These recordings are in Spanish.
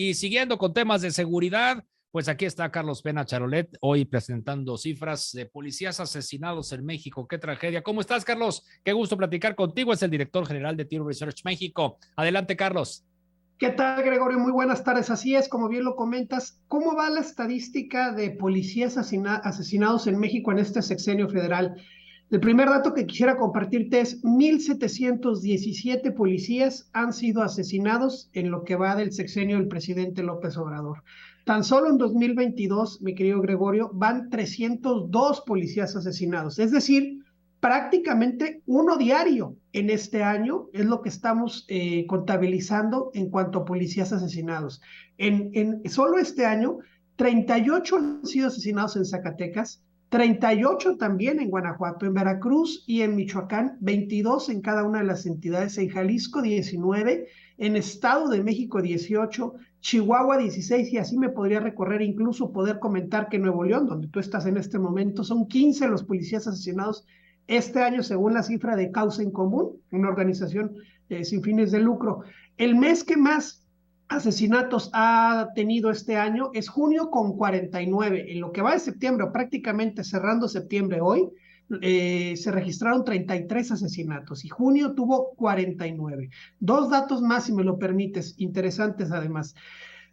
Y siguiendo con temas de seguridad, pues aquí está Carlos Pena Charolet, hoy presentando cifras de policías asesinados en México. Qué tragedia. ¿Cómo estás, Carlos? Qué gusto platicar contigo. Es el director general de Tiro Research México. Adelante, Carlos. ¿Qué tal, Gregorio? Muy buenas tardes. Así es, como bien lo comentas, ¿cómo va la estadística de policías asesinados en México en este sexenio federal? El primer dato que quisiera compartirte es 1.717 policías han sido asesinados en lo que va del sexenio del presidente López Obrador. Tan solo en 2022, mi querido Gregorio, van 302 policías asesinados. Es decir, prácticamente uno diario en este año es lo que estamos eh, contabilizando en cuanto a policías asesinados. En, solo este año, 38 han sido asesinados en Zacatecas, 38 también en Guanajuato, en Veracruz y en Michoacán, 22 en cada una de las entidades, en Jalisco 19, en Estado de México 18, Chihuahua 16 y así me podría recorrer incluso poder comentar que Nuevo León, donde tú estás en este momento, son 15 los policías asesinados este año según la cifra de Causa en Común, una organización eh, sin fines de lucro. El mes que más asesinatos ha tenido este año es junio con 49. En lo que va de septiembre, prácticamente cerrando septiembre hoy, eh, se registraron 33 asesinatos y junio tuvo 49. Dos datos más, si me lo permites, interesantes además.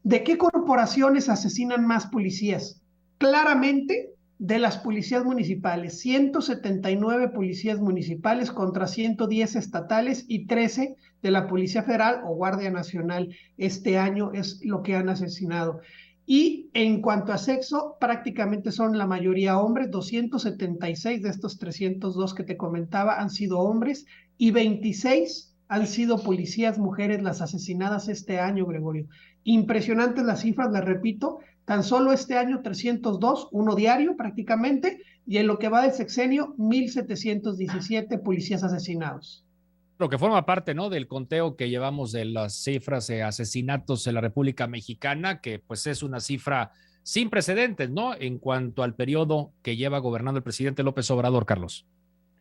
¿De qué corporaciones asesinan más policías? Claramente de las policías municipales, 179 policías municipales contra 110 estatales y 13 de la Policía Federal o Guardia Nacional. Este año es lo que han asesinado. Y en cuanto a sexo, prácticamente son la mayoría hombres, 276 de estos 302 que te comentaba han sido hombres y 26 han sido policías mujeres las asesinadas este año, Gregorio. Impresionantes las cifras, les repito, Tan solo este año 302, uno diario prácticamente, y en lo que va del sexenio, 1.717 policías asesinados. Lo que forma parte, ¿no? Del conteo que llevamos de las cifras de asesinatos en la República Mexicana, que pues es una cifra sin precedentes, ¿no? En cuanto al periodo que lleva gobernando el presidente López Obrador, Carlos.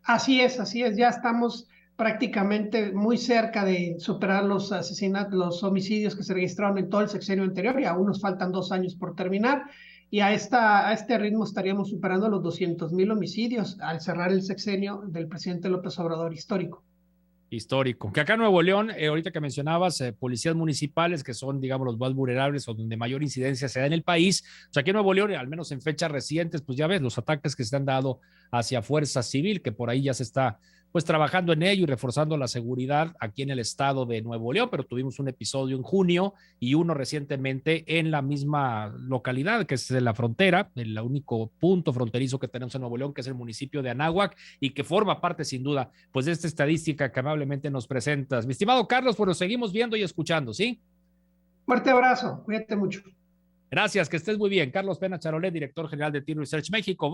Así es, así es. Ya estamos prácticamente muy cerca de superar los asesinatos, los homicidios que se registraron en todo el sexenio anterior y aún nos faltan dos años por terminar. Y a, esta, a este ritmo estaríamos superando los 200 mil homicidios al cerrar el sexenio del presidente López Obrador histórico. Histórico. Que acá en Nuevo León, eh, ahorita que mencionabas, eh, policías municipales que son, digamos, los más vulnerables o donde mayor incidencia se da en el país. O sea, aquí en Nuevo León, al menos en fechas recientes, pues ya ves los ataques que se han dado hacia Fuerza Civil, que por ahí ya se está pues trabajando en ello y reforzando la seguridad aquí en el estado de Nuevo León, pero tuvimos un episodio en junio y uno recientemente en la misma localidad, que es la frontera, el único punto fronterizo que tenemos en Nuevo León, que es el municipio de Anáhuac y que forma parte sin duda pues de esta estadística que amablemente nos presentas. Mi estimado Carlos, pues lo seguimos viendo y escuchando, ¿sí? Fuerte abrazo, cuídate mucho. Gracias, que estés muy bien. Carlos Pena Charolet, director general de Team Research México.